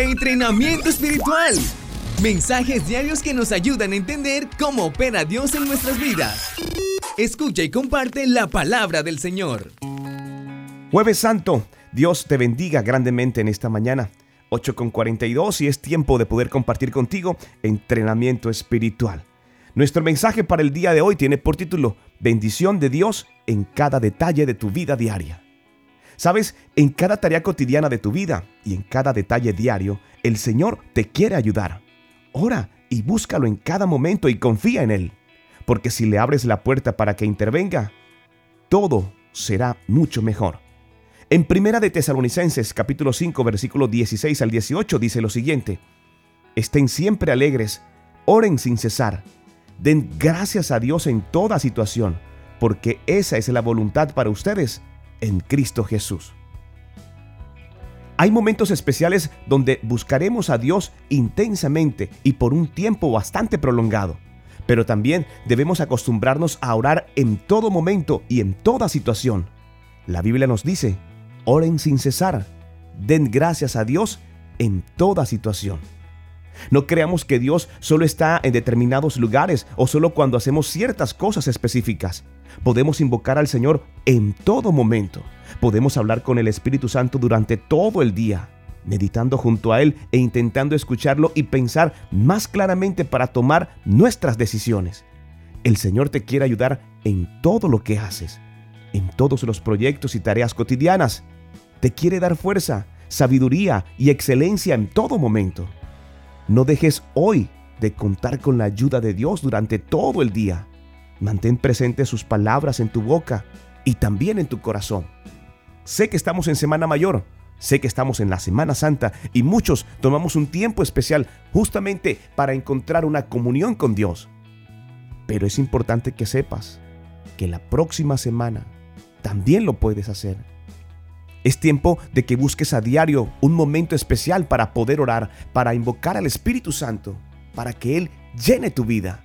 Entrenamiento espiritual. Mensajes diarios que nos ayudan a entender cómo opera Dios en nuestras vidas. Escucha y comparte la palabra del Señor. Jueves Santo, Dios te bendiga grandemente en esta mañana. 8 con 42 y es tiempo de poder compartir contigo entrenamiento espiritual. Nuestro mensaje para el día de hoy tiene por título Bendición de Dios en cada detalle de tu vida diaria. Sabes, en cada tarea cotidiana de tu vida y en cada detalle diario, el Señor te quiere ayudar. Ora y búscalo en cada momento y confía en Él. Porque si le abres la puerta para que intervenga, todo será mucho mejor. En Primera de Tesalonicenses capítulo 5 versículo 16 al 18 dice lo siguiente: Estén siempre alegres, oren sin cesar, den gracias a Dios en toda situación, porque esa es la voluntad para ustedes en Cristo Jesús. Hay momentos especiales donde buscaremos a Dios intensamente y por un tiempo bastante prolongado, pero también debemos acostumbrarnos a orar en todo momento y en toda situación. La Biblia nos dice, Oren sin cesar. Den gracias a Dios en toda situación. No creamos que Dios solo está en determinados lugares o solo cuando hacemos ciertas cosas específicas. Podemos invocar al Señor en todo momento. Podemos hablar con el Espíritu Santo durante todo el día, meditando junto a Él e intentando escucharlo y pensar más claramente para tomar nuestras decisiones. El Señor te quiere ayudar en todo lo que haces en todos los proyectos y tareas cotidianas. Te quiere dar fuerza, sabiduría y excelencia en todo momento. No dejes hoy de contar con la ayuda de Dios durante todo el día. Mantén presentes sus palabras en tu boca y también en tu corazón. Sé que estamos en Semana Mayor, sé que estamos en la Semana Santa y muchos tomamos un tiempo especial justamente para encontrar una comunión con Dios. Pero es importante que sepas que la próxima semana también lo puedes hacer. Es tiempo de que busques a diario un momento especial para poder orar, para invocar al Espíritu Santo, para que Él llene tu vida.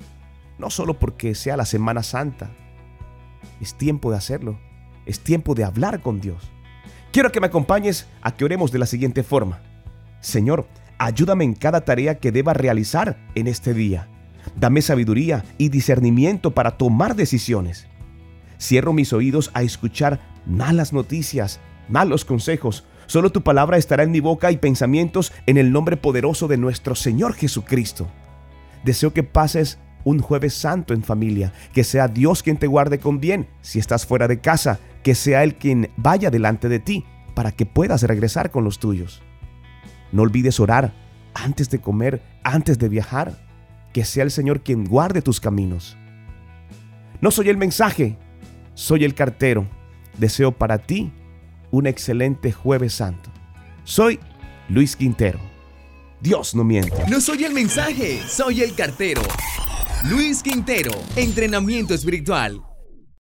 No solo porque sea la Semana Santa. Es tiempo de hacerlo. Es tiempo de hablar con Dios. Quiero que me acompañes a que oremos de la siguiente forma. Señor, ayúdame en cada tarea que deba realizar en este día. Dame sabiduría y discernimiento para tomar decisiones. Cierro mis oídos a escuchar malas noticias, malos consejos. Solo tu palabra estará en mi boca y pensamientos en el nombre poderoso de nuestro Señor Jesucristo. Deseo que pases un jueves santo en familia, que sea Dios quien te guarde con bien si estás fuera de casa, que sea Él quien vaya delante de ti para que puedas regresar con los tuyos. No olvides orar antes de comer, antes de viajar, que sea el Señor quien guarde tus caminos. No soy el mensaje, soy el cartero. Deseo para ti un excelente jueves santo. Soy Luis Quintero. Dios no miente. No soy el mensaje, soy el cartero. Luis Quintero, entrenamiento espiritual.